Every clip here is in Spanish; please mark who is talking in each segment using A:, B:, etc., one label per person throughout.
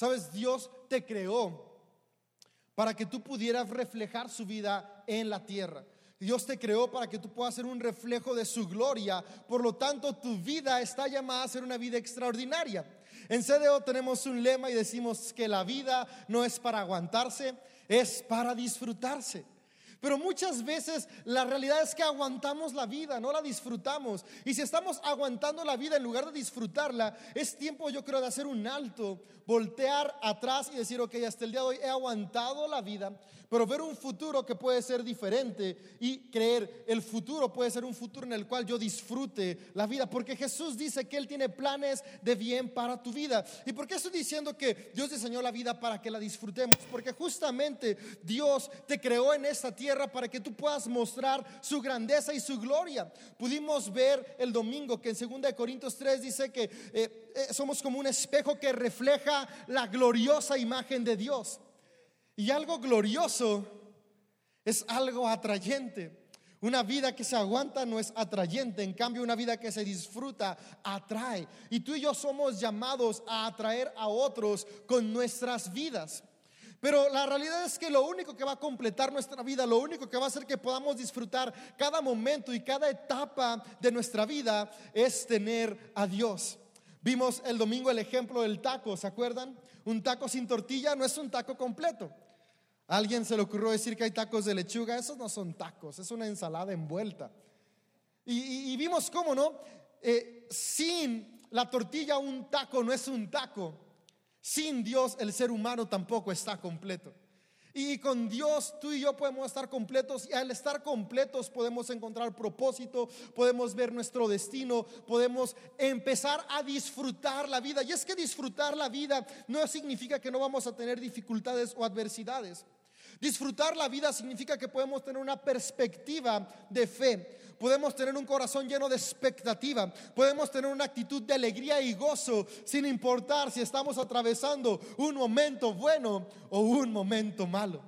A: Sabes, Dios te creó para que tú pudieras reflejar su vida en la tierra. Dios te creó para que tú puedas ser un reflejo de su gloria. Por lo tanto, tu vida está llamada a ser una vida extraordinaria. En CDO tenemos un lema y decimos que la vida no es para aguantarse, es para disfrutarse. Pero muchas veces la realidad es que aguantamos la vida, no la disfrutamos. Y si estamos aguantando la vida en lugar de disfrutarla, es tiempo yo creo de hacer un alto, voltear atrás y decir, ok, hasta el día de hoy he aguantado la vida, pero ver un futuro que puede ser diferente y creer el futuro puede ser un futuro en el cual yo disfrute la vida, porque Jesús dice que Él tiene planes de bien para tu vida. ¿Y por qué estoy diciendo que Dios diseñó la vida para que la disfrutemos? Porque justamente Dios te creó en esta tierra para que tú puedas mostrar su grandeza y su gloria. Pudimos ver el domingo que en 2 Corintios 3 dice que eh, eh, somos como un espejo que refleja la gloriosa imagen de Dios. Y algo glorioso es algo atrayente. Una vida que se aguanta no es atrayente, en cambio una vida que se disfruta atrae. Y tú y yo somos llamados a atraer a otros con nuestras vidas. Pero la realidad es que lo único que va a completar nuestra vida, lo único que va a hacer que podamos disfrutar cada momento y cada etapa de nuestra vida es tener a Dios. Vimos el domingo el ejemplo del taco, ¿se acuerdan? Un taco sin tortilla no es un taco completo alguien se le ocurrió decir que hay tacos de lechuga. Esos no son tacos, es una ensalada envuelta. Y, vimos cómo, ¿no? Eh, sin la tortilla un taco no es un taco. Sin Dios el ser humano tampoco está completo. Y con Dios tú y yo podemos estar completos y al estar completos podemos encontrar propósito, podemos ver nuestro destino, podemos empezar a disfrutar la vida. Y es que disfrutar la vida no significa que no vamos a tener dificultades o adversidades. Disfrutar la vida significa que podemos tener una perspectiva de fe, podemos tener un corazón lleno de expectativa, podemos tener una actitud de alegría y gozo sin importar si estamos atravesando un momento bueno o un momento malo.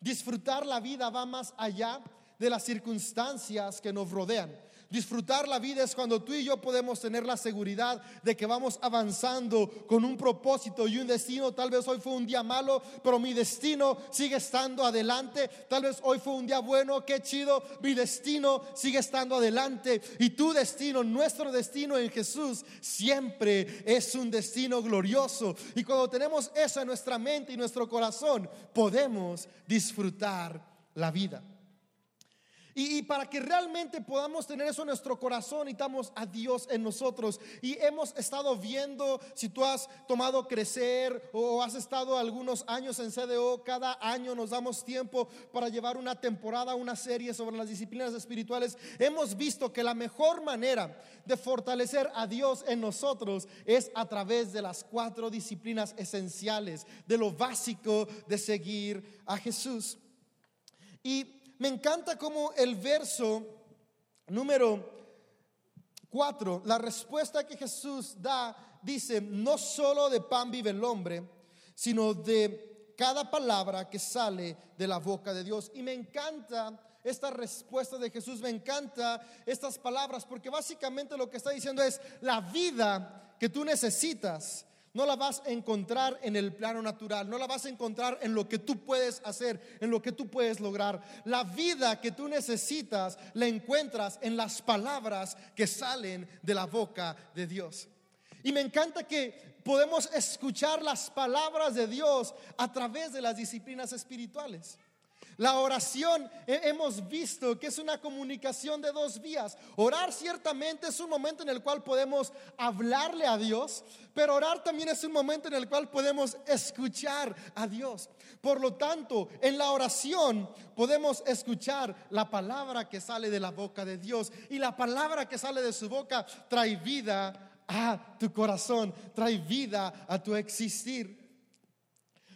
A: Disfrutar la vida va más allá de las circunstancias que nos rodean. Disfrutar la vida es cuando tú y yo podemos tener la seguridad de que vamos avanzando con un propósito y un destino. Tal vez hoy fue un día malo, pero mi destino sigue estando adelante. Tal vez hoy fue un día bueno, qué chido, mi destino sigue estando adelante. Y tu destino, nuestro destino en Jesús, siempre es un destino glorioso. Y cuando tenemos eso en nuestra mente y nuestro corazón, podemos disfrutar la vida. Y, para que realmente podamos tener eso en nuestro corazón, necesitamos a Dios en nosotros. Y hemos estado viendo, si tú has tomado crecer o has estado algunos años en CDO, cada año nos damos tiempo para llevar una temporada, una serie sobre las disciplinas espirituales. Hemos visto que la mejor manera de fortalecer a Dios en nosotros es a través de las cuatro disciplinas esenciales, de lo básico de seguir a Jesús. Y me encanta como el verso número 4, la respuesta que Jesús da, dice, no solo de pan vive el hombre, sino de cada palabra que sale de la boca de Dios. Y me encanta esta respuesta de Jesús, me encanta estas palabras, porque básicamente lo que está diciendo es, la vida que tú necesitas no la vas a encontrar en el plano natural, no la vas a encontrar en lo que tú puedes hacer, en lo que tú puedes lograr. La vida que tú necesitas la encuentras en las palabras que salen de la boca de Dios. Y me encanta que podemos escuchar las palabras de Dios a través de las disciplinas espirituales. La oración hemos visto que es una comunicación de dos vías. Orar ciertamente es un momento en el cual podemos hablarle a Dios, pero orar también es un momento en el cual podemos escuchar a Dios. Por lo tanto, en la oración podemos escuchar la palabra que sale de la boca de Dios y la palabra que sale de su boca trae vida a tu corazón, trae vida a tu existir.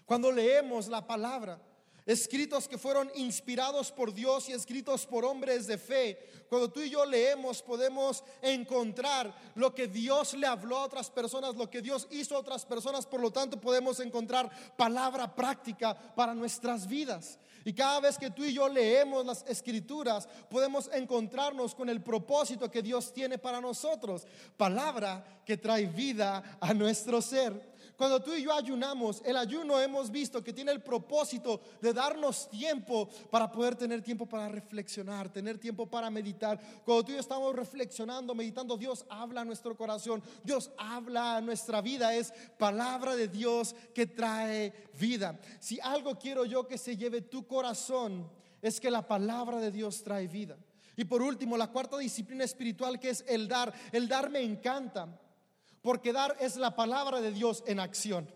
A: Cuando leemos la palabra, escritos que fueron inspirados por Dios y escritos por hombres de fe. Cuando tú y yo leemos podemos encontrar lo que Dios le habló a otras personas, lo que Dios hizo a otras personas, por lo tanto podemos encontrar palabra práctica para nuestras vidas. Y cada vez que tú y yo leemos las escrituras, podemos encontrarnos con el propósito que Dios tiene para nosotros. Palabra que trae vida a nuestro ser. Cuando tú y yo ayunamos, el ayuno hemos visto que tiene el propósito de darnos tiempo para poder tener tiempo para reflexionar, tener tiempo para meditar. Cuando tú y yo estamos reflexionando, meditando, Dios habla a nuestro corazón, Dios habla a nuestra vida, es palabra de Dios que trae vida. Si algo quiero yo que se lleve tu corazón, es que la palabra de Dios trae vida. Y por último, la cuarta disciplina espiritual que es el dar. El dar me encanta, porque dar es la palabra de Dios en acción.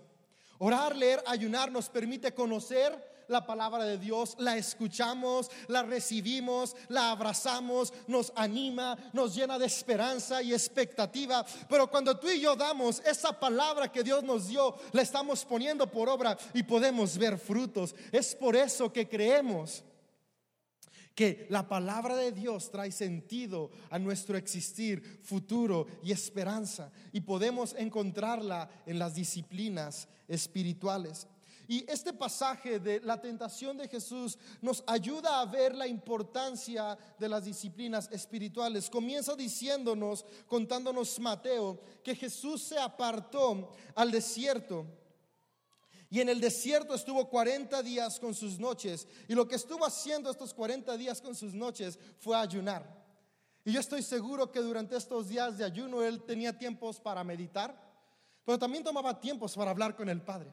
A: Orar, leer, ayunar nos permite conocer la palabra de Dios, la escuchamos, la recibimos, la abrazamos, nos anima, nos llena de esperanza y expectativa. Pero cuando tú y yo damos esa palabra que Dios nos dio, la estamos poniendo por obra y podemos ver frutos. Es por eso que creemos que la palabra de Dios trae sentido a nuestro existir futuro y esperanza y podemos encontrarla en las disciplinas espirituales. Y este pasaje de la tentación de Jesús nos ayuda a ver la importancia de las disciplinas espirituales. Comienza diciéndonos, contándonos Mateo, que Jesús se apartó al desierto y en el desierto estuvo 40 días con sus noches. Y lo que estuvo haciendo estos 40 días con sus noches fue ayunar. Y yo estoy seguro que durante estos días de ayuno él tenía tiempos para meditar, pero también tomaba tiempos para hablar con el Padre.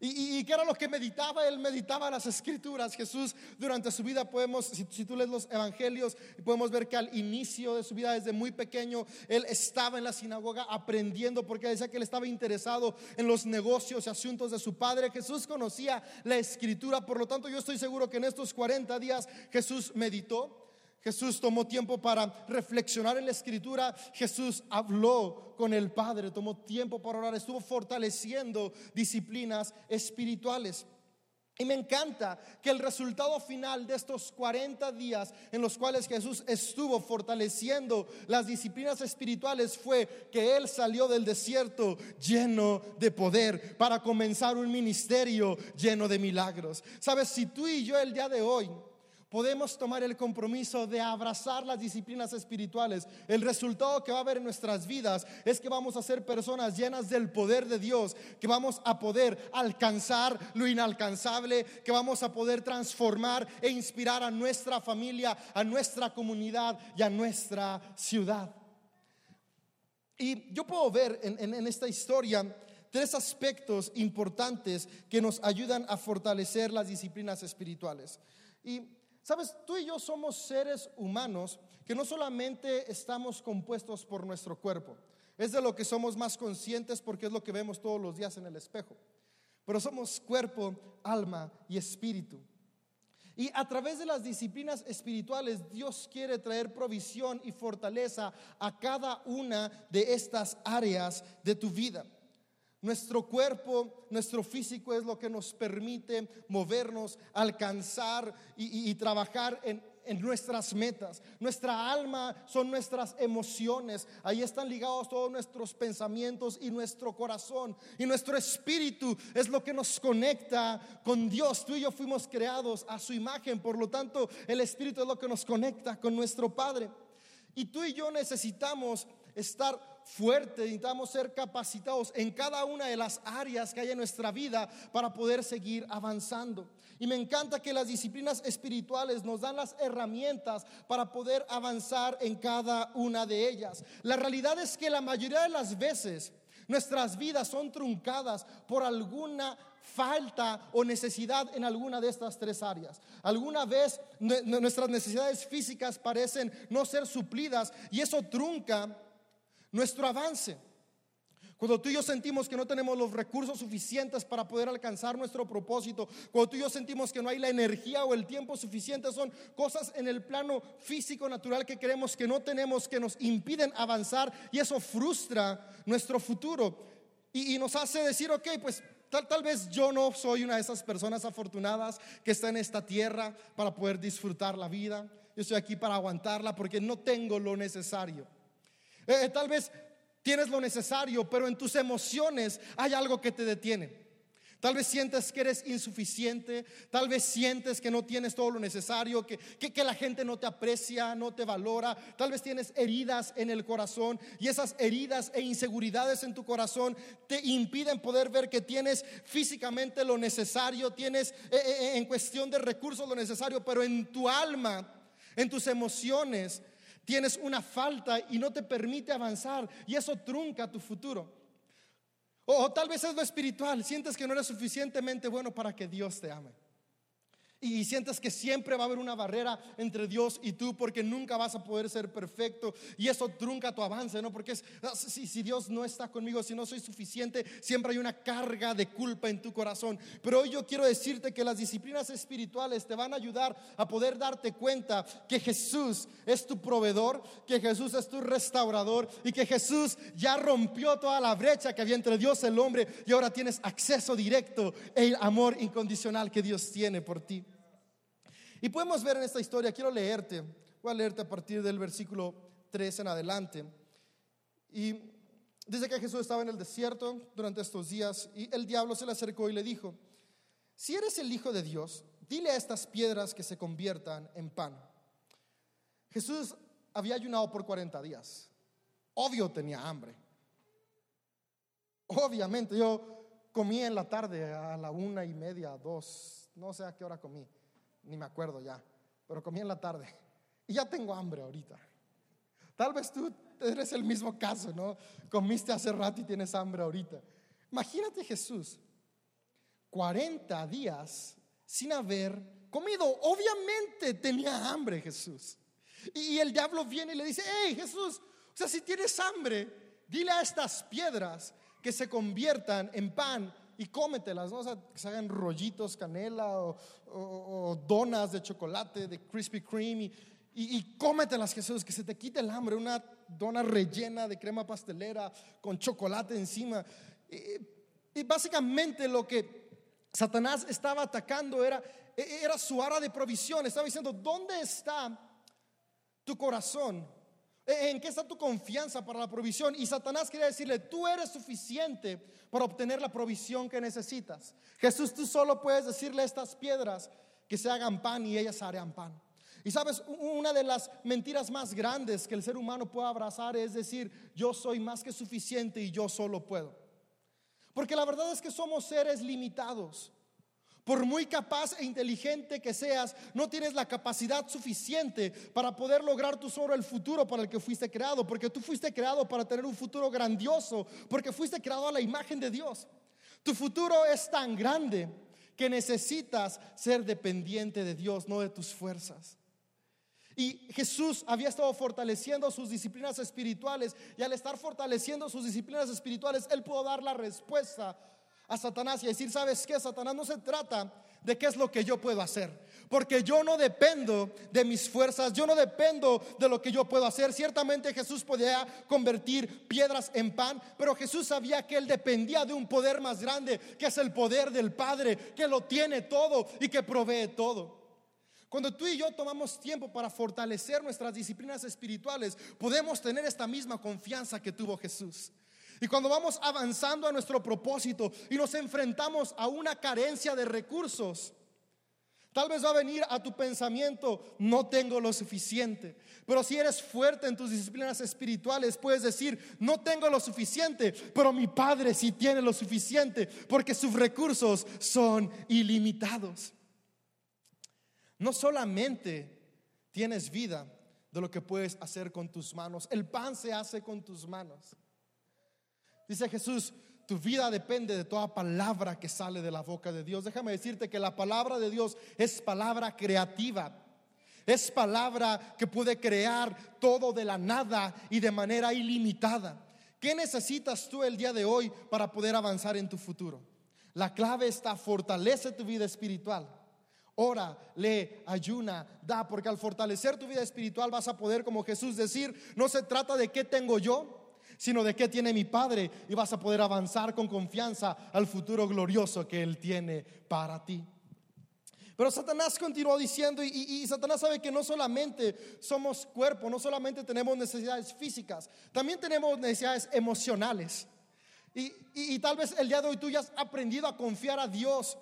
A: ¿Y, qué era lo que meditaba? Él meditaba las escrituras. Jesús durante su vida podemos, si, si, tú lees los evangelios, podemos ver que al inicio de su vida, desde muy pequeño, él estaba en la sinagoga aprendiendo porque decía que él estaba interesado en los negocios y asuntos de su padre. Jesús conocía la escritura, por lo tanto yo estoy seguro que en estos 40 días Jesús meditó. Jesús tomó tiempo para reflexionar en la escritura. Jesús habló con el Padre, tomó tiempo para orar, estuvo fortaleciendo disciplinas espirituales. Y me encanta que el resultado final de estos 40 días en los cuales Jesús estuvo fortaleciendo las disciplinas espirituales fue que Él salió del desierto lleno de poder para comenzar un ministerio lleno de milagros. Sabes, si tú y yo el día de hoy podemos tomar el compromiso de abrazar las disciplinas espirituales, el resultado que va a haber en nuestras vidas es que vamos a ser personas llenas del poder de Dios, que vamos a poder alcanzar lo inalcanzable, que vamos a poder transformar e inspirar a nuestra familia, a nuestra comunidad y a nuestra ciudad. Y yo puedo ver en, en esta historia tres aspectos importantes que nos ayudan a fortalecer las disciplinas espirituales. Y Sabes, tú y yo somos seres humanos que no solamente estamos compuestos por nuestro cuerpo, es de lo que somos más conscientes porque es lo que vemos todos los días en el espejo, pero somos cuerpo, alma y espíritu. Y a través de las disciplinas espirituales, Dios quiere traer provisión y fortaleza a cada una de estas áreas de tu vida. Nuestro cuerpo, nuestro físico es lo que nos permite movernos, alcanzar y, trabajar en, en, nuestras metas. Nuestra alma son nuestras emociones. Ahí están ligados todos nuestros pensamientos y nuestro corazón. Y nuestro espíritu es lo que nos conecta con Dios. Tú y yo fuimos creados a su imagen. Por lo tanto, el espíritu es lo que nos conecta con nuestro Padre. Y tú y yo necesitamos estar fuerte, necesitamos ser capacitados en cada una de las áreas que hay en nuestra vida para poder seguir avanzando. Y me encanta que las disciplinas espirituales nos dan las herramientas para poder avanzar en cada una de ellas. La realidad es que la mayoría de las veces nuestras vidas son truncadas por alguna falta o necesidad en alguna de estas tres áreas. Alguna vez nuestras necesidades físicas parecen no ser suplidas y eso trunca nuestro avance. Cuando tú y yo sentimos que no tenemos los recursos suficientes para poder alcanzar nuestro propósito, cuando tú y yo sentimos que no hay la energía o el tiempo suficiente, son cosas en el plano físico natural que creemos que no tenemos, que nos impiden avanzar y eso frustra nuestro futuro y, nos hace decir, ok, pues Tal, tal, vez yo no soy una de esas personas afortunadas que está en esta tierra para poder disfrutar la vida. Yo estoy aquí para aguantarla porque no tengo lo necesario. Eh, tal vez tienes lo necesario, pero en tus emociones hay algo que te detiene. Tal vez sientes que eres insuficiente, tal vez sientes que no tienes todo lo necesario, que, que, la gente no te aprecia, no te valora, tal vez tienes heridas en el corazón y esas heridas e inseguridades en tu corazón te impiden poder ver que tienes físicamente lo necesario, tienes eh, eh, eh, en cuestión de recursos lo necesario, pero en tu alma, en tus emociones, tienes una falta y no te permite avanzar y eso trunca tu futuro. O, tal vez es lo espiritual, sientes que no eres suficientemente bueno para que Dios te ame. Y sientes que siempre va a haber una barrera entre Dios y tú porque nunca vas a poder ser perfecto y eso trunca tu avance, ¿no? Porque es, ah, si, si, Dios no está conmigo, si no soy suficiente, siempre hay una carga de culpa en tu corazón. Pero hoy yo quiero decirte que las disciplinas espirituales te van a ayudar a poder darte cuenta que Jesús es tu proveedor, que Jesús es tu restaurador y que Jesús ya rompió toda la brecha que había entre Dios y el hombre y ahora tienes acceso directo el amor incondicional que Dios tiene por ti. Y podemos ver en esta historia, quiero leerte, voy a leerte a partir del versículo 3 en adelante. Y dice que Jesús estaba en el desierto durante estos días y el diablo se le acercó y le dijo, si eres el Hijo de Dios, dile a estas piedras que se conviertan en pan. Jesús había ayunado por 40 días. Obvio tenía hambre. Obviamente yo comí en la tarde a la una y media, dos, no sé a qué hora comí ni me acuerdo ya, pero comí en la tarde y ya tengo hambre ahorita. Tal vez tú eres el mismo caso, ¿no? Comiste hace rato y tienes hambre ahorita. Imagínate Jesús, 40 días sin haber comido. Obviamente tenía hambre Jesús. Y el diablo viene y le dice, hey Jesús, o sea, si tienes hambre, dile a estas piedras que se conviertan en pan y cómetelas, ¿no? O sea, que se hagan rollitos, canela o, donas de chocolate, de Krispy Kreme y, y, cómetelas, Jesús, que se te quite el hambre, una dona rellena de crema pastelera con chocolate encima. Y, y básicamente lo que Satanás estaba atacando era, era su ara de provisión, estaba diciendo, ¿dónde está tu corazón? ¿En qué está tu confianza para la provisión? Y Satanás quería decirle, tú eres suficiente para obtener la provisión que necesitas. Jesús, tú solo puedes decirle a estas piedras que se hagan pan y ellas harán pan. Y sabes, una de las mentiras más grandes que el ser humano puede abrazar es decir, yo soy más que suficiente y yo solo puedo. Porque la verdad es que somos seres limitados. Por muy capaz e inteligente que seas, no tienes la capacidad suficiente para poder lograr tu solo el futuro para el que fuiste creado, porque tú fuiste creado para tener un futuro grandioso, porque fuiste creado a la imagen de Dios. Tu futuro es tan grande que necesitas ser dependiente de Dios, no de tus fuerzas. Y Jesús había estado fortaleciendo sus disciplinas espirituales y al estar fortaleciendo sus disciplinas espirituales, Él pudo dar la respuesta a Satanás y decir, ¿sabes qué? Satanás no se trata de qué es lo que yo puedo hacer. Porque yo no dependo de mis fuerzas, yo no dependo de lo que yo puedo hacer. Ciertamente Jesús podía convertir piedras en pan, pero Jesús sabía que él dependía de un poder más grande, que es el poder del Padre, que lo tiene todo y que provee todo. Cuando tú y yo tomamos tiempo para fortalecer nuestras disciplinas espirituales, podemos tener esta misma confianza que tuvo Jesús. Y cuando vamos avanzando a nuestro propósito y nos enfrentamos a una carencia de recursos, tal vez va a venir a tu pensamiento, no tengo lo suficiente. Pero si eres fuerte en tus disciplinas espirituales, puedes decir, no tengo lo suficiente, pero mi Padre sí tiene lo suficiente, porque sus recursos son ilimitados. No solamente tienes vida de lo que puedes hacer con tus manos, el pan se hace con tus manos. Dice Jesús, tu vida depende de toda palabra que sale de la boca de Dios. Déjame decirte que la palabra de Dios es palabra creativa. Es palabra que puede crear todo de la nada y de manera ilimitada. ¿Qué necesitas tú el día de hoy para poder avanzar en tu futuro? La clave está, fortalece tu vida espiritual. Ora, lee, ayuna, da, porque al fortalecer tu vida espiritual vas a poder, como Jesús, decir, no se trata de qué tengo yo, sino de qué tiene mi Padre y vas a poder avanzar con confianza al futuro glorioso que Él tiene para ti. Pero Satanás continuó diciendo, y, Satanás sabe que no solamente somos cuerpo, no solamente tenemos necesidades físicas, también tenemos necesidades emocionales. Y, y tal vez el día de hoy tú ya has aprendido a confiar a Dios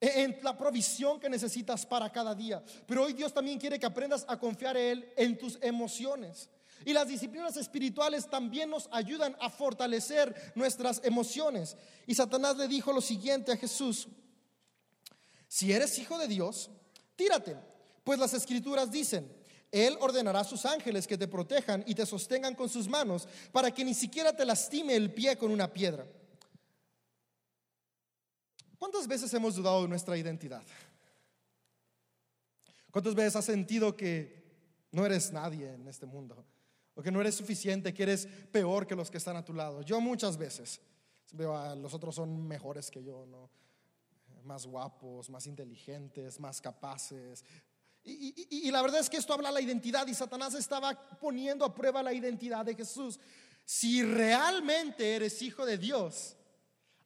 A: en la provisión que necesitas para cada día. Pero hoy Dios también quiere que aprendas a confiar en Él en tus emociones. Y las disciplinas espirituales también nos ayudan a fortalecer nuestras emociones. Y Satanás le dijo lo siguiente a Jesús, si eres hijo de Dios, tírate, pues las escrituras dicen, Él ordenará a sus ángeles que te protejan y te sostengan con sus manos para que ni siquiera te lastime el pie con una piedra. ¿Cuántas veces hemos dudado de nuestra identidad? ¿Cuántas veces has sentido que no eres nadie en este mundo? O que no eres suficiente, que eres peor que los que están a tu lado. Yo muchas veces veo a los otros son mejores que yo, ¿no? Más guapos, más inteligentes, más capaces. Y, y la verdad es que esto habla de la identidad y Satanás estaba poniendo a prueba la identidad de Jesús. Si realmente eres hijo de Dios,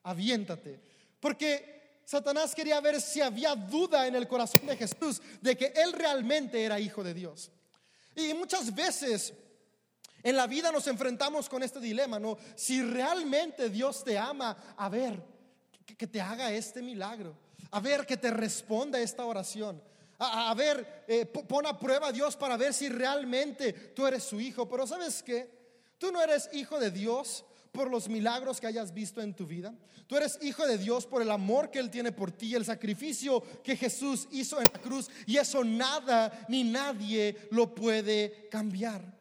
A: aviéntate. Porque Satanás quería ver si había duda en el corazón de Jesús de que él realmente era hijo de Dios. Y muchas veces en la vida nos enfrentamos con este dilema, ¿no? Si realmente Dios te ama, a ver, que, te haga este milagro, a ver, que te responda esta oración. A, ver, eh, pon a prueba a Dios para ver si realmente tú eres su hijo. Pero ¿sabes qué? Tú no eres hijo de Dios por los milagros que hayas visto en tu vida. Tú eres hijo de Dios por el amor que Él tiene por ti, el sacrificio que Jesús hizo en la cruz. Y eso nada ni nadie lo puede cambiar.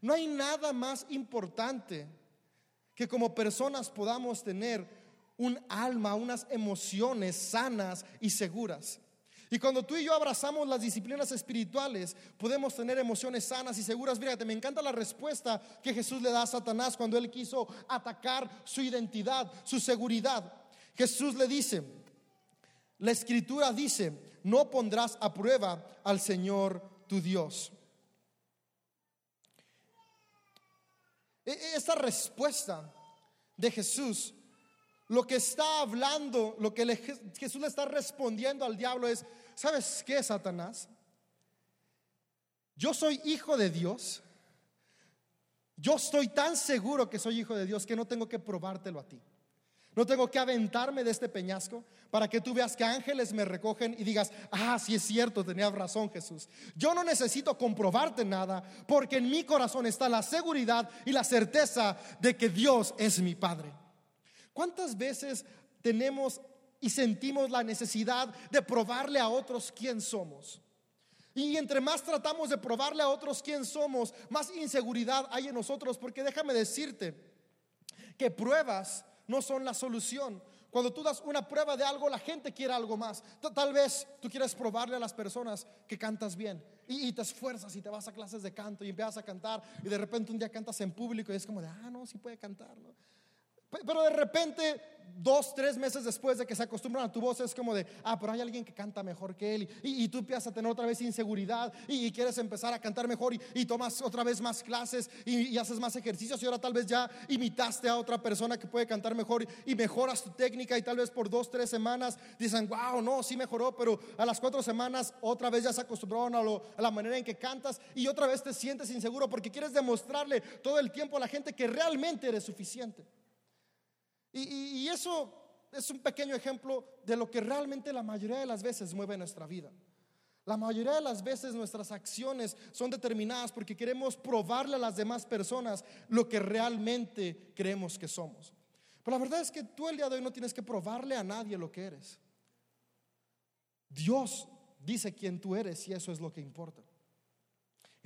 A: No hay nada más importante que como personas podamos tener un alma, unas emociones sanas y seguras. Y cuando tú y yo abrazamos las disciplinas espirituales, podemos tener emociones sanas y seguras. Fíjate, me encanta la respuesta que Jesús le da a Satanás cuando él quiso atacar su identidad, su seguridad. Jesús le dice, la escritura dice, no pondrás a prueba al Señor tu Dios. E, e, esta respuesta de Jesús lo que está hablando, lo que Jesús le está respondiendo al diablo es, ¿sabes qué, Satanás? Yo soy hijo de Dios. Yo estoy tan seguro que soy hijo de Dios que no tengo que probártelo a ti. No tengo que aventarme de este peñasco para que tú veas que ángeles me recogen y digas, ah, sí es cierto, tenía razón Jesús. Yo no necesito comprobarte nada porque en mi corazón está la seguridad y la certeza de que Dios es mi Padre. ¿Cuántas veces tenemos y sentimos la necesidad de probarle a otros quién somos? Y entre más tratamos de probarle a otros quién somos, más inseguridad hay en nosotros, porque déjame decirte que pruebas no son la solución. Cuando tú das una prueba de algo, la gente quiere algo más. Tal vez tú quieres probarle a las personas que cantas bien y, te esfuerzas y te vas a clases de canto y empiezas a cantar y de repente un día cantas en público y es como de, ah, no, sí puede cantar. Pero de repente, dos, tres meses después de que se acostumbran a tu voz, es como de, ah, pero hay alguien que canta mejor que él. Y, tú empiezas a tener otra vez inseguridad y, quieres empezar a cantar mejor y, tomas otra vez más clases y, haces más ejercicios. Y ahora tal vez ya imitaste a otra persona que puede cantar mejor y mejoras tu técnica. Y tal vez por dos, tres semanas dicen, wow, no, sí mejoró. Pero a las cuatro semanas otra vez ya se acostumbraron a, a la manera en que cantas y otra vez te sientes inseguro porque quieres demostrarle todo el tiempo a la gente que realmente eres suficiente. Y, eso es un pequeño ejemplo de lo que realmente la mayoría de las veces mueve nuestra vida. La mayoría de las veces nuestras acciones son determinadas porque queremos probarle a las demás personas lo que realmente creemos que somos. Pero la verdad es que tú el día de hoy no tienes que probarle a nadie lo que eres. Dios dice quién tú eres y eso es lo que importa.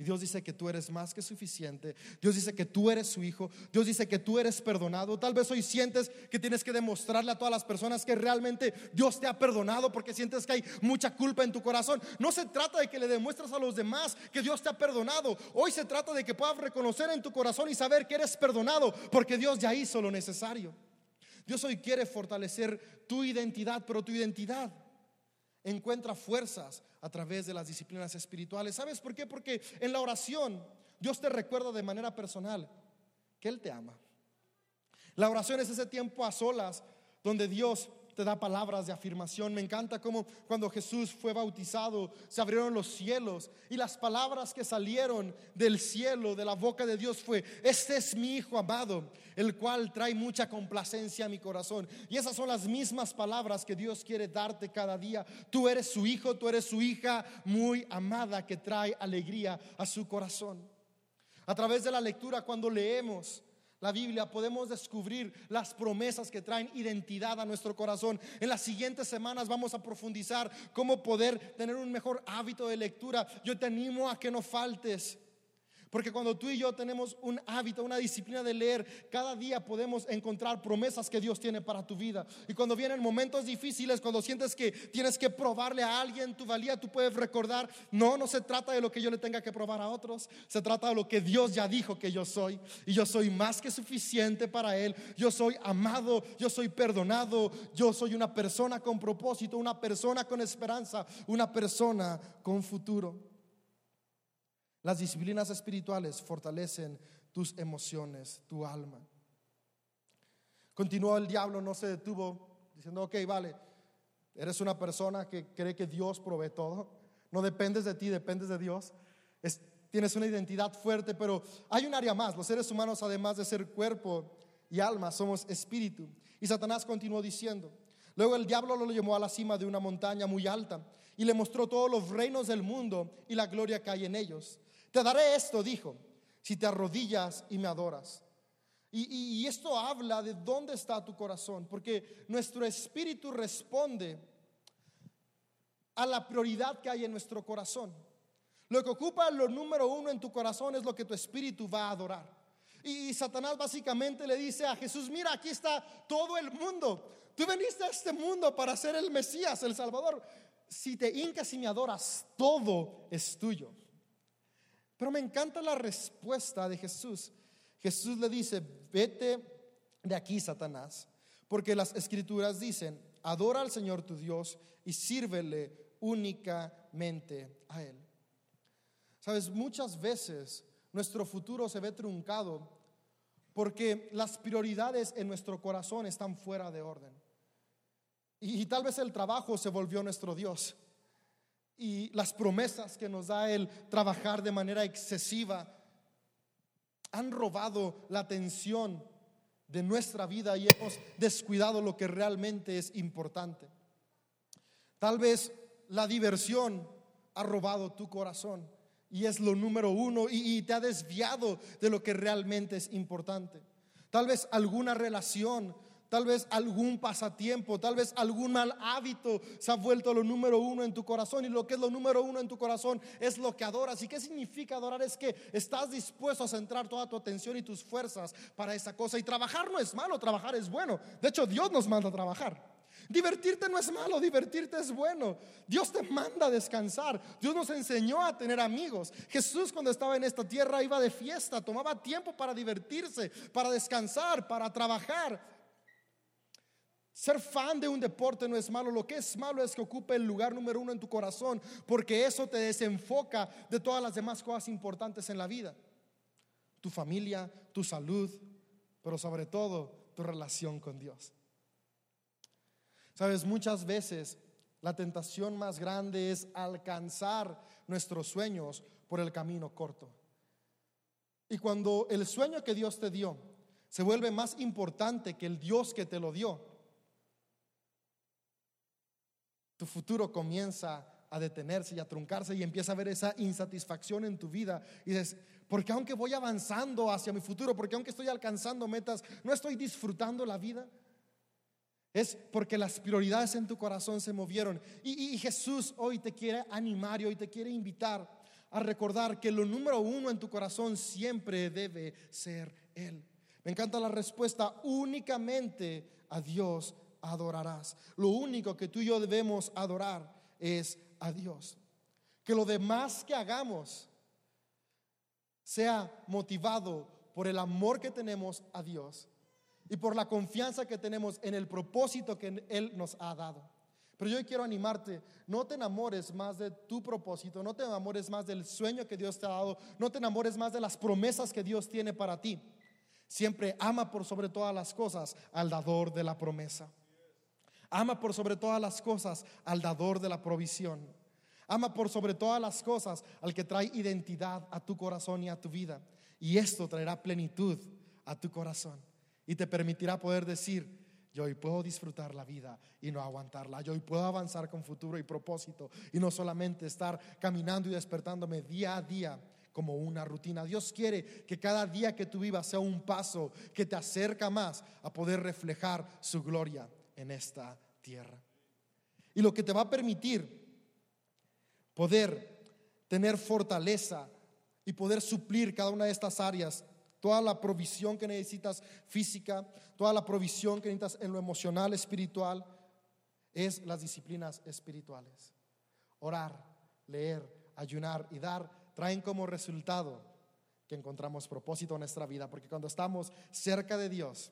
A: Dios dice que tú eres más que suficiente. Dios dice que tú eres su hijo. Dios dice que tú eres perdonado. Tal vez hoy sientes que tienes que demostrarle a todas las personas que realmente Dios te ha perdonado porque sientes que hay mucha culpa en tu corazón. No se trata de que le demuestres a los demás que Dios te ha perdonado. Hoy se trata de que puedas reconocer en tu corazón y saber que eres perdonado porque Dios ya hizo lo necesario. Dios hoy quiere fortalecer tu identidad, pero tu identidad encuentra fuerzas a través de las disciplinas espirituales. ¿Sabes por qué? Porque en la oración Dios te recuerda de manera personal que Él te ama. La oración es ese tiempo a solas donde Dios te da palabras de afirmación. Me encanta cómo cuando Jesús fue bautizado se abrieron los cielos y las palabras que salieron del cielo, de la boca de Dios fue, este es mi Hijo amado, el cual trae mucha complacencia a mi corazón. Y esas son las mismas palabras que Dios quiere darte cada día. Tú eres su hijo, tú eres su hija muy amada que trae alegría a su corazón. A través de la lectura, cuando leemos, la Biblia podemos descubrir las promesas que traen identidad a nuestro corazón. En las siguientes semanas vamos a profundizar cómo poder tener un mejor hábito de lectura. Yo te animo a que no faltes. Porque cuando tú y yo tenemos un hábito, una disciplina de leer, cada día podemos encontrar promesas que Dios tiene para tu vida. Y cuando vienen momentos difíciles, cuando sientes que tienes que probarle a alguien tu valía, tú puedes recordar, no, no se trata de lo que yo le tenga que probar a otros, se trata de lo que Dios ya dijo que yo soy. Y yo soy más que suficiente para Él. Yo soy amado, yo soy perdonado, yo soy una persona con propósito, una persona con esperanza, una persona con futuro. Las disciplinas espirituales fortalecen tus emociones, tu alma. Continuó el diablo, no se detuvo, diciendo, ok, vale, eres una persona que cree que Dios provee todo, no dependes de ti, dependes de Dios, tienes una identidad fuerte, pero hay un área más, los seres humanos además de ser cuerpo y alma, somos espíritu. Y Satanás continuó diciendo, luego el diablo lo llevó a la cima de una montaña muy alta y le mostró todos los reinos del mundo y la gloria que hay en ellos. Te daré esto, dijo, si te arrodillas y me adoras. Y, esto habla de dónde está tu corazón, porque nuestro espíritu responde a la prioridad que hay en nuestro corazón. Lo que ocupa lo número uno en tu corazón es lo que tu espíritu va a adorar. Y, Satanás básicamente le dice a Jesús, mira, aquí está todo el mundo. Tú veniste a este mundo para ser el Mesías, el Salvador. Si te hincas y me adoras, todo es tuyo. Pero me encanta la respuesta de Jesús. Jesús le dice, vete de aquí, Satanás, porque las escrituras dicen, adora al Señor tu Dios y sírvele únicamente a Él. Sabes, muchas veces nuestro futuro se ve truncado porque las prioridades en nuestro corazón están fuera de orden. Y, y tal vez el trabajo se volvió nuestro Dios y las promesas que nos da el trabajar de manera excesiva han robado la atención de nuestra vida y hemos descuidado lo que realmente es importante. Tal vez la diversión ha robado tu corazón y es lo número uno y, te ha desviado de lo que realmente es importante. Tal vez alguna relación Tal vez algún pasatiempo, tal vez algún mal hábito se ha vuelto lo número uno en tu corazón. Y lo que es lo número uno en tu corazón es lo que adoras. ¿Y qué significa adorar? Es que estás dispuesto a centrar toda tu atención y tus fuerzas para esa cosa. Y trabajar no es malo, trabajar es bueno. De hecho, Dios nos manda a trabajar. Divertirte no es malo, divertirte es bueno. Dios te manda a descansar. Dios nos enseñó a tener amigos. Jesús cuando estaba en esta tierra iba de fiesta, tomaba tiempo para divertirse, para descansar, para trabajar. Ser fan de un deporte no es malo, lo que es malo es que ocupe el lugar número uno en tu corazón, porque eso te desenfoca de todas las demás cosas importantes en la vida. Tu familia, tu salud, pero sobre todo tu relación con Dios. Sabes, muchas veces la tentación más grande es alcanzar nuestros sueños por el camino corto. Y cuando el sueño que Dios te dio se vuelve más importante que el Dios que te lo dio, tu futuro comienza a detenerse y a truncarse y empieza a ver esa insatisfacción en tu vida. Y dices, porque aunque voy avanzando hacia mi futuro, porque aunque estoy alcanzando metas, no estoy disfrutando la vida. Es porque las prioridades en tu corazón se movieron. Y, y, Jesús hoy te quiere animar y hoy te quiere invitar a recordar que lo número uno en tu corazón siempre debe ser Él. Me encanta la respuesta únicamente a Dios adorarás. Lo único que tú y yo debemos adorar es a Dios. Que lo demás que hagamos sea motivado por el amor que tenemos a Dios y por la confianza que tenemos en el propósito que Él nos ha dado. Pero yo quiero animarte, no te enamores más de tu propósito, no te enamores más del sueño que Dios te ha dado, no te enamores más de las promesas que Dios tiene para ti. Siempre ama por sobre todas las cosas al dador de la promesa. Ama por sobre todas las cosas al dador de la provisión. Ama por sobre todas las cosas al que trae identidad a tu corazón y a tu vida. Y esto traerá plenitud a tu corazón y te permitirá poder decir, yo hoy puedo disfrutar la vida y no aguantarla. Yo hoy puedo avanzar con futuro y propósito y no solamente estar caminando y despertándome día a día como una rutina. Dios quiere que cada día que tú vivas sea un paso que te acerca más a poder reflejar su gloria en esta tierra. Y lo que te va a permitir poder tener fortaleza y poder suplir cada una de estas áreas toda la provisión que necesitas física, toda la provisión que necesitas en lo emocional, espiritual, es las disciplinas espirituales. Orar, leer, ayunar y dar traen como resultado que encontramos propósito en nuestra vida, porque cuando estamos cerca de Dios,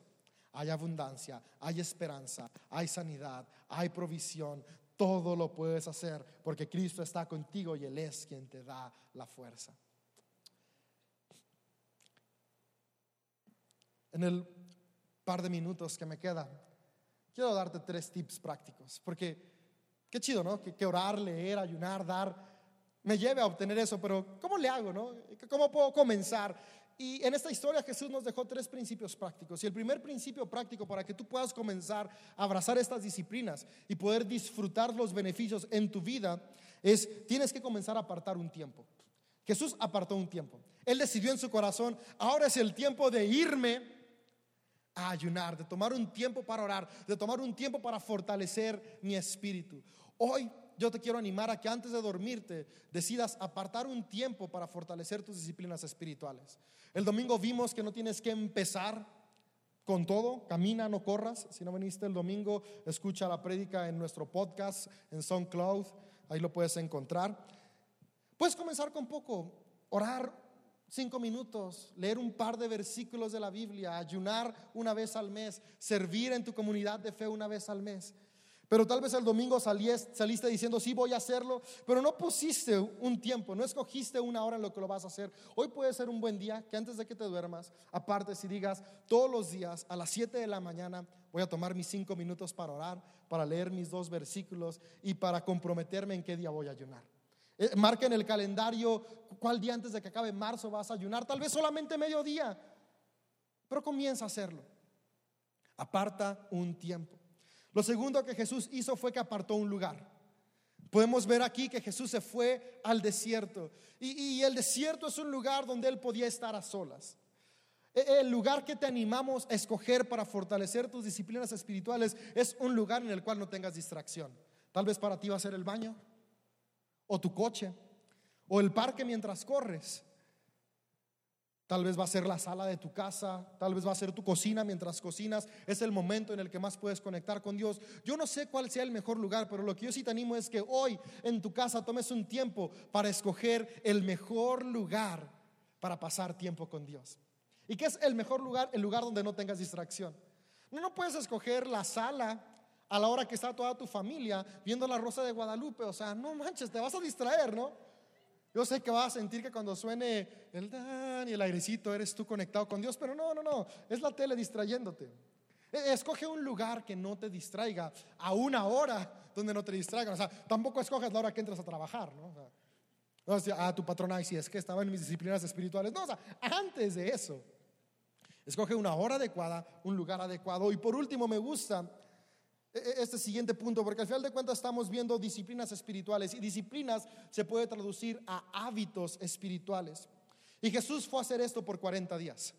A: hay abundancia, hay esperanza, hay sanidad, hay provisión, todo lo puedes hacer porque Cristo está contigo y Él es quien te da la fuerza. En el par de minutos que me queda, quiero darte tres tips prácticos, porque qué chido, ¿no? Que, orar, leer, ayunar, dar, me lleve a obtener eso, pero ¿cómo le hago, no? ¿Cómo puedo comenzar? Y en esta historia Jesús nos dejó tres principios prácticos. Y el primer principio práctico para que tú puedas comenzar a abrazar estas disciplinas y poder disfrutar los beneficios en tu vida es, tienes que comenzar a apartar un tiempo. Jesús apartó un tiempo. Él decidió en su corazón, ahora es el tiempo de irme a ayunar, de tomar un tiempo para orar, de tomar un tiempo para fortalecer mi espíritu. Hoy yo te quiero animar a que antes de dormirte decidas apartar un tiempo para fortalecer tus disciplinas espirituales. El domingo vimos que no tienes que empezar con todo, camina, no corras. Si no viniste el domingo, escucha la prédica en nuestro podcast, en SoundCloud, ahí lo puedes encontrar. Puedes comenzar con poco, orar cinco minutos, leer un par de versículos de la Biblia, ayunar una vez al mes, servir en tu comunidad de fe una vez al mes. Pero tal vez el domingo saliste diciendo, sí voy a hacerlo, pero no pusiste un tiempo, no escogiste una hora en lo que lo vas a hacer. Hoy puede ser un buen día que antes de que te duermas, aparte si digas, todos los días a las 7 de la mañana voy a tomar mis cinco minutos para orar, para leer mis dos versículos y para comprometerme en qué día voy a ayunar. Eh, marca en el calendario cuál día antes de que acabe marzo vas a ayunar, tal vez solamente mediodía, pero comienza a hacerlo. Aparta un tiempo. Lo segundo que Jesús hizo fue que apartó un lugar. Podemos ver aquí que Jesús se fue al desierto y, y el desierto es un lugar donde él podía estar a solas. E, el lugar que te animamos a escoger para fortalecer tus disciplinas espirituales es un lugar en el cual no tengas distracción. Tal vez para ti va a ser el baño, o tu coche, o el parque mientras corres. Tal vez va a ser la sala de tu casa, tal vez va a ser tu cocina mientras cocinas. Es el momento en el que más puedes conectar con Dios. Yo no sé cuál sea el mejor lugar, pero lo que yo sí te animo es que hoy en tu casa tomes un tiempo para escoger el mejor lugar para pasar tiempo con Dios. ¿Y qué es el mejor lugar? El lugar donde no tengas distracción. No, puedes escoger la sala a la hora que está toda tu familia viendo la rosa de Guadalupe. O sea, no manches, te vas a distraer, ¿no? Yo sé que vas a sentir que cuando suene el dan y el airecito eres tú conectado con Dios, pero no, no, no, es la tele distrayéndote. E, escoge un lugar que no te distraiga, a una hora donde no te distraigan. O sea, tampoco escoges la hora que entras a trabajar, ¿no? O sea, a ah, tu patrona, y si es que estaba en mis disciplinas espirituales. No, o sea, antes de eso, escoge una hora adecuada, un lugar adecuado. Y por último, me gusta este siguiente punto, porque al final de cuentas estamos viendo disciplinas espirituales y disciplinas se puede traducir a hábitos espirituales. Y Jesús fue a hacer esto por 40 días.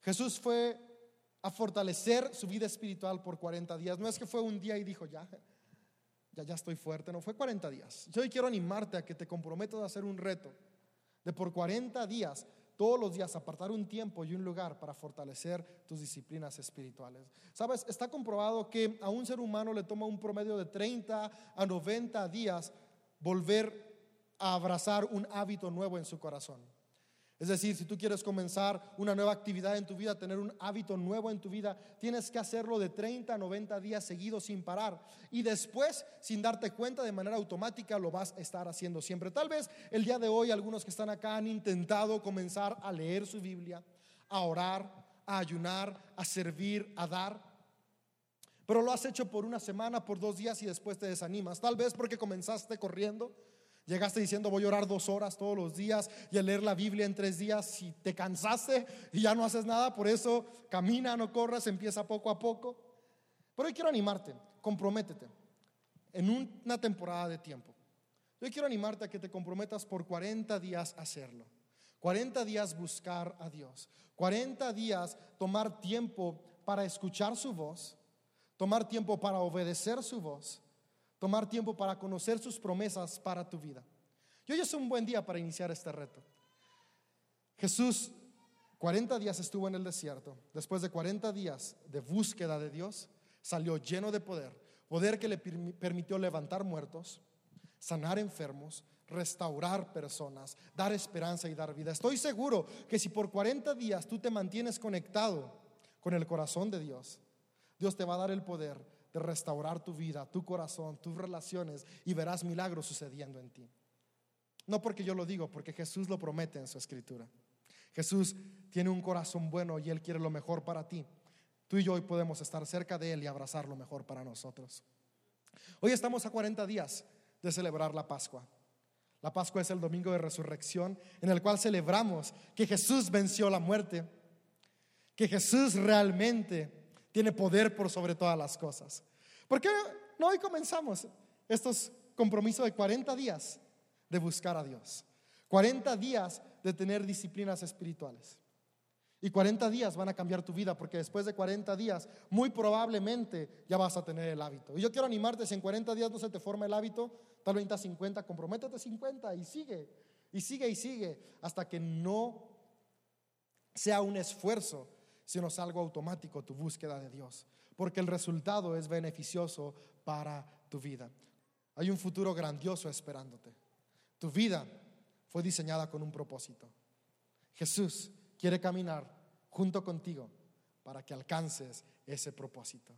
A: Jesús fue a fortalecer su vida espiritual por 40 días. No es que fue un día y dijo, ya, ya, ya estoy fuerte, no, fue 40 días. Yo hoy quiero animarte a que te comprometas a hacer un reto de por 40 días todos los días apartar un tiempo y un lugar para fortalecer tus disciplinas espirituales. Sabes, está comprobado que a un ser humano le toma un promedio de 30 a 90 días volver a abrazar un hábito nuevo en su corazón. Es decir, si tú quieres comenzar una nueva actividad en tu vida, tener un hábito nuevo en tu vida, tienes que hacerlo de 30 a 90 días seguidos sin parar. Y después, sin darte cuenta, de manera automática lo vas a estar haciendo siempre. Tal vez el día de hoy algunos que están acá han intentado comenzar a leer su Biblia, a orar, a ayunar, a servir, a dar. Pero lo has hecho por una semana, por dos días y después te desanimas. Tal vez porque comenzaste corriendo. Llegaste diciendo voy a orar dos horas todos los días y a leer la Biblia en tres días. Y te cansaste y ya no haces nada, por eso camina, no corras, empieza poco a poco. Pero hoy quiero animarte, comprométete en una temporada de tiempo. Yo quiero animarte a que te comprometas por 40 días a hacerlo. 40 días buscar a Dios. 40 días tomar tiempo para escuchar su voz. Tomar tiempo para obedecer su voz. Tomar tiempo para conocer sus promesas para tu vida. Y hoy es un buen día para iniciar este reto. Jesús 40 días estuvo en el desierto. Después de 40 días de búsqueda de Dios, salió lleno de poder. Poder que le permitió levantar muertos, sanar enfermos, restaurar personas, dar esperanza y dar vida. Estoy seguro que si por 40 días tú te mantienes conectado con el corazón de Dios, Dios te va a dar el poder de restaurar tu vida, tu corazón, tus relaciones y verás milagros sucediendo en ti. No porque yo lo digo, porque Jesús lo promete en su escritura. Jesús tiene un corazón bueno y Él quiere lo mejor para ti. Tú y yo hoy podemos estar cerca de Él y abrazar lo mejor para nosotros. Hoy estamos a 40 días de celebrar la Pascua. La Pascua es el domingo de resurrección en el cual celebramos que Jesús venció la muerte, que Jesús realmente tiene poder por sobre todas las cosas. ¿Por qué no hoy comenzamos estos compromisos de 40 días de buscar a Dios? 40 días de tener disciplinas espirituales. Y 40 días van a cambiar tu vida porque después de 40 días muy probablemente ya vas a tener el hábito. Y yo quiero animarte, si en 40 días no se te forma el hábito, tal vez a 50, comprométete 50 y sigue, y sigue y sigue hasta que no sea un esfuerzo, sino es algo automático tu búsqueda de Dios. Porque el resultado es beneficioso para tu vida. Hay un futuro grandioso esperándote. Tu vida fue diseñada con un propósito. Jesús quiere caminar junto contigo para que alcances ese propósito.